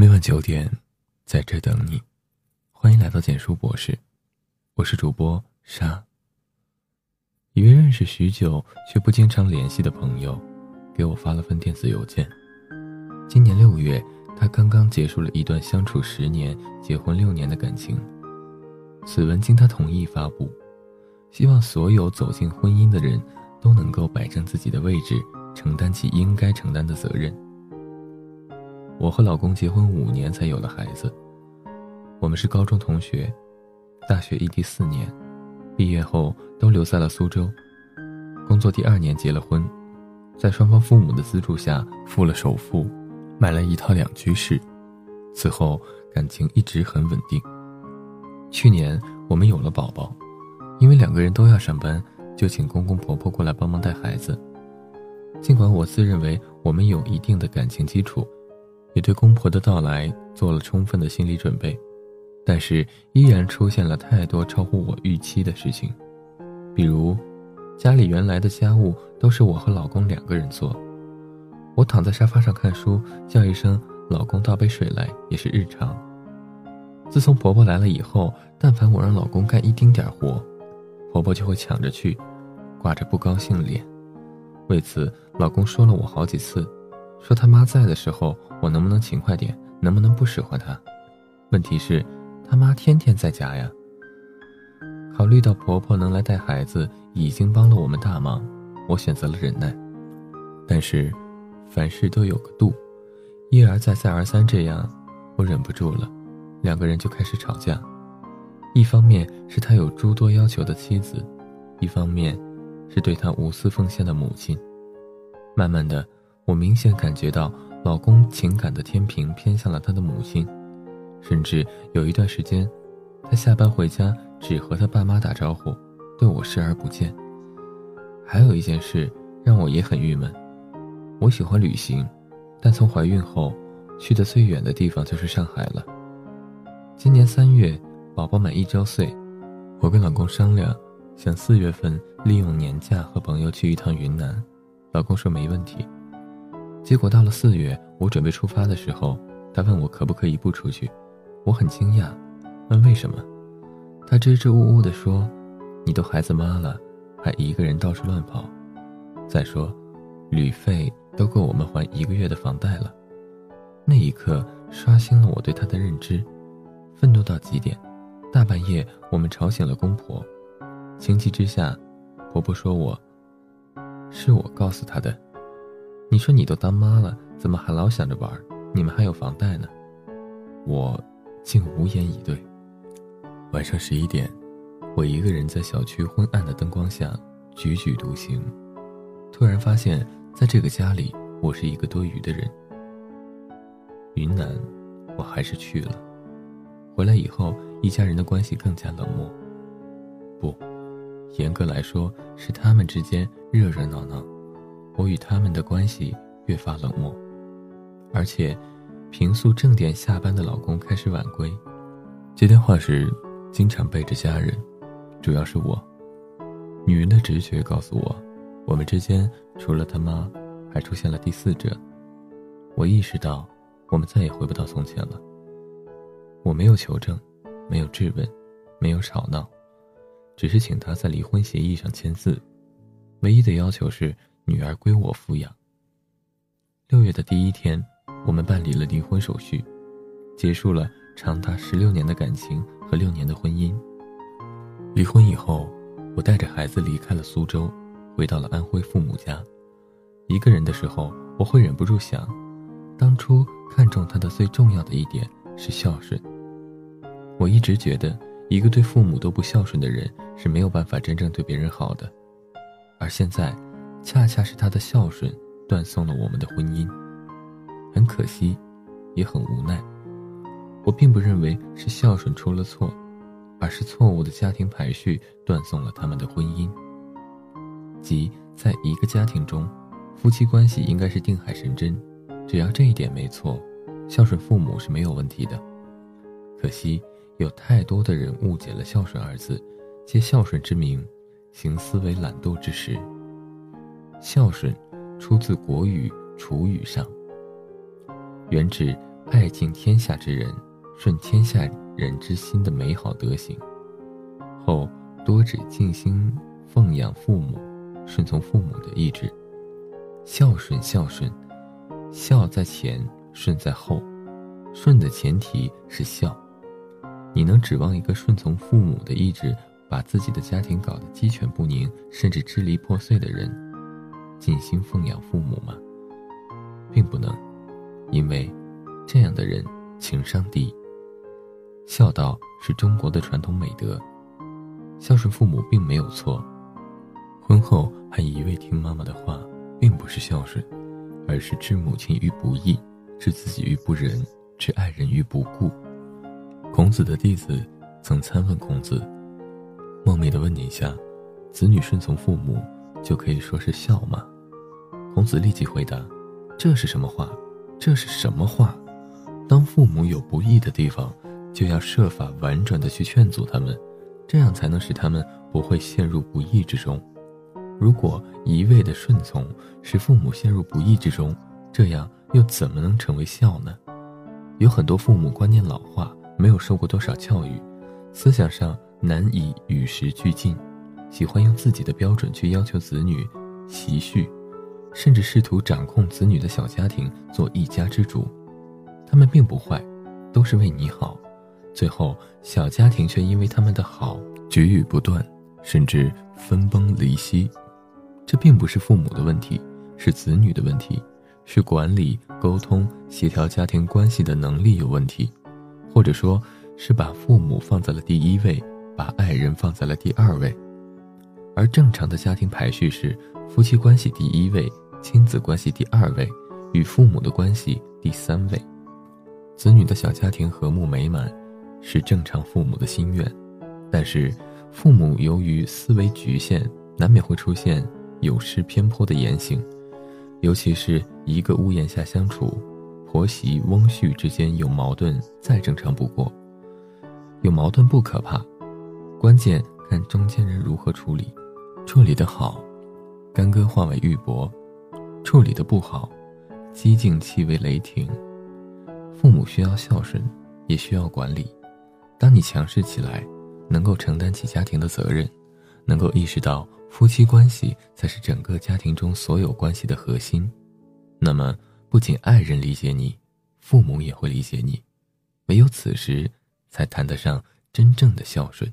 每晚九点，在这等你。欢迎来到简书博士，我是主播沙。一位认识许久却不经常联系的朋友，给我发了份电子邮件。今年六月，他刚刚结束了一段相处十年、结婚六年的感情。此文经他同意发布，希望所有走进婚姻的人都能够摆正自己的位置，承担起应该承担的责任。我和老公结婚五年才有了孩子。我们是高中同学，大学异地四年，毕业后都留在了苏州，工作第二年结了婚，在双方父母的资助下付了首付，买了一套两居室。此后感情一直很稳定。去年我们有了宝宝，因为两个人都要上班，就请公公婆婆过来帮忙带孩子。尽管我自认为我们有一定的感情基础。也对公婆的到来做了充分的心理准备，但是依然出现了太多超乎我预期的事情，比如，家里原来的家务都是我和老公两个人做，我躺在沙发上看书，叫一声“老公倒杯水来”也是日常。自从婆婆来了以后，但凡我让老公干一丁点活，婆婆就会抢着去，挂着不高兴脸，为此老公说了我好几次。说他妈在的时候，我能不能勤快点？能不能不使唤他？问题是，他妈天天在家呀。考虑到婆婆能来带孩子，已经帮了我们大忙，我选择了忍耐。但是，凡事都有个度，一而再再而三这样，我忍不住了，两个人就开始吵架。一方面是他有诸多要求的妻子，一方面是对他无私奉献的母亲。慢慢的。我明显感觉到，老公情感的天平偏向了他的母亲，甚至有一段时间，他下班回家只和他爸妈打招呼，对我视而不见。还有一件事让我也很郁闷，我喜欢旅行，但从怀孕后，去的最远的地方就是上海了。今年三月，宝宝满一周岁，我跟老公商量，想四月份利用年假和朋友去一趟云南，老公说没问题。结果到了四月，我准备出发的时候，他问我可不可以不出去，我很惊讶，问为什么，他支支吾吾地说：“你都孩子妈了，还一个人到处乱跑，再说，旅费都够我们还一个月的房贷了。”那一刻刷新了我对他的认知，愤怒到极点。大半夜我们吵醒了公婆，情急之下，婆婆说我是我告诉她的。你说你都当妈了，怎么还老想着玩？你们还有房贷呢。我竟无言以对。晚上十一点，我一个人在小区昏暗的灯光下踽踽独行，突然发现，在这个家里，我是一个多余的人。云南，我还是去了。回来以后，一家人的关系更加冷漠。不，严格来说，是他们之间热热闹闹。我与他们的关系越发冷漠，而且，平素正点下班的老公开始晚归，接电话时经常背着家人，主要是我。女人的直觉告诉我，我们之间除了他妈，还出现了第四者。我意识到，我们再也回不到从前了。我没有求证，没有质问，没有吵闹，只是请他在离婚协议上签字，唯一的要求是。女儿归我抚养。六月的第一天，我们办理了离婚手续，结束了长达十六年的感情和六年的婚姻。离婚以后，我带着孩子离开了苏州，回到了安徽父母家。一个人的时候，我会忍不住想，当初看中他的最重要的一点是孝顺。我一直觉得，一个对父母都不孝顺的人是没有办法真正对别人好的，而现在。恰恰是他的孝顺断送了我们的婚姻，很可惜，也很无奈。我并不认为是孝顺出了错，而是错误的家庭排序断送了他们的婚姻。即在一个家庭中，夫妻关系应该是定海神针，只要这一点没错，孝顺父母是没有问题的。可惜有太多的人误解了孝顺二字，借孝顺之名，行思维懒惰之实。孝顺，出自国语《楚语》上，原指爱敬天下之人，顺天下人之心的美好德行。后多指尽心奉养父母，顺从父母的意志。孝顺，孝顺，孝在前，顺在后。顺的前提是孝。你能指望一个顺从父母的意志，把自己的家庭搞得鸡犬不宁，甚至支离破碎的人，尽心奉养父母吗？并不能，因为这样的人情商低。孝道是中国的传统美德，孝顺父母并没有错。婚后还一味听妈妈的话，并不是孝顺，而是置母亲于不义，置自己于不仁，置爱人于不顾。孔子的弟子曾参问孔子，冒昧的问你一下：子女顺从父母，就可以说是孝吗？孔子立即回答。这是什么话？这是什么话？当父母有不义的地方，就要设法婉转的去劝阻他们，这样才能使他们不会陷入不义之中。如果一味的顺从，使父母陷入不义之中，这样又怎么能成为孝呢？有很多父母观念老化，没有受过多少教育，思想上难以与时俱进，喜欢用自己的标准去要求子女习序。甚至试图掌控子女的小家庭，做一家之主。他们并不坏，都是为你好。最后，小家庭却因为他们的好，局域不断，甚至分崩离析。这并不是父母的问题，是子女的问题，是管理、沟通、协调家庭关系的能力有问题，或者说，是把父母放在了第一位，把爱人放在了第二位。而正常的家庭排序是：夫妻关系第一位。亲子关系第二位，与父母的关系第三位，子女的小家庭和睦美满，是正常父母的心愿。但是，父母由于思维局限，难免会出现有失偏颇的言行。尤其是一个屋檐下相处，婆媳翁婿之间有矛盾，再正常不过。有矛盾不可怕，关键看中间人如何处理。处理得好，干戈化为玉帛。处理的不好，激进气为雷霆。父母需要孝顺，也需要管理。当你强势起来，能够承担起家庭的责任，能够意识到夫妻关系才是整个家庭中所有关系的核心，那么不仅爱人理解你，父母也会理解你。唯有此时，才谈得上真正的孝顺。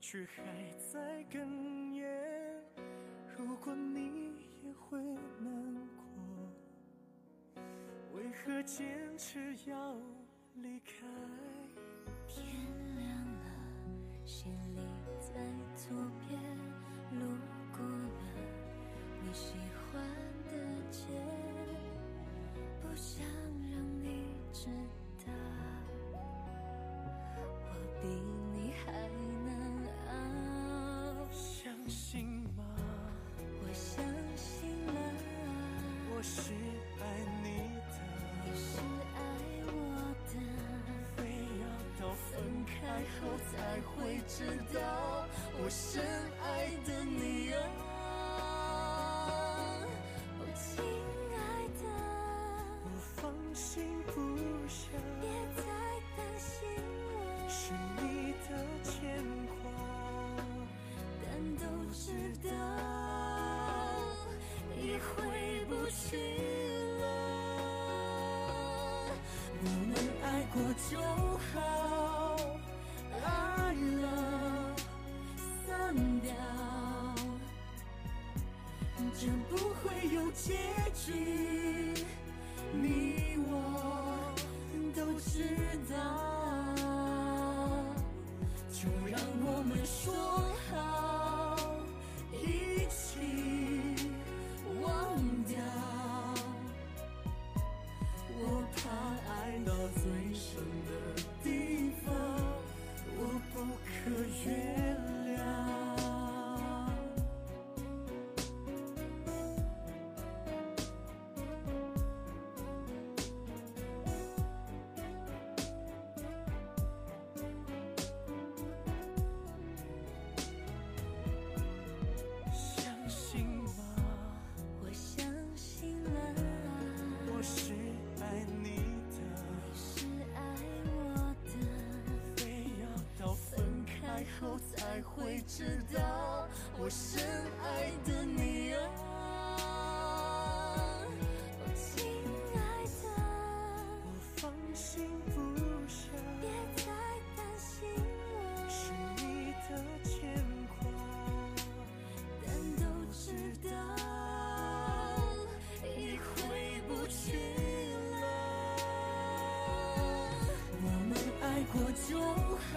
却还在哽咽。如果你也会难过，为何坚持要离开？天亮了，行李在左边，路过了你喜欢的街，不想让你知才会知道我深爱的你啊，哦，亲爱的，我放心不下，别再担心了，是你的牵挂，但都知道。回不去了，我们爱过就好，快乐散掉，这不会有结局，你我都知道，就让我们知道我深爱的你啊，哦，亲爱的，我放心不下，别再担心是，你的牵挂。但都知道已回不去了。我们爱过就好，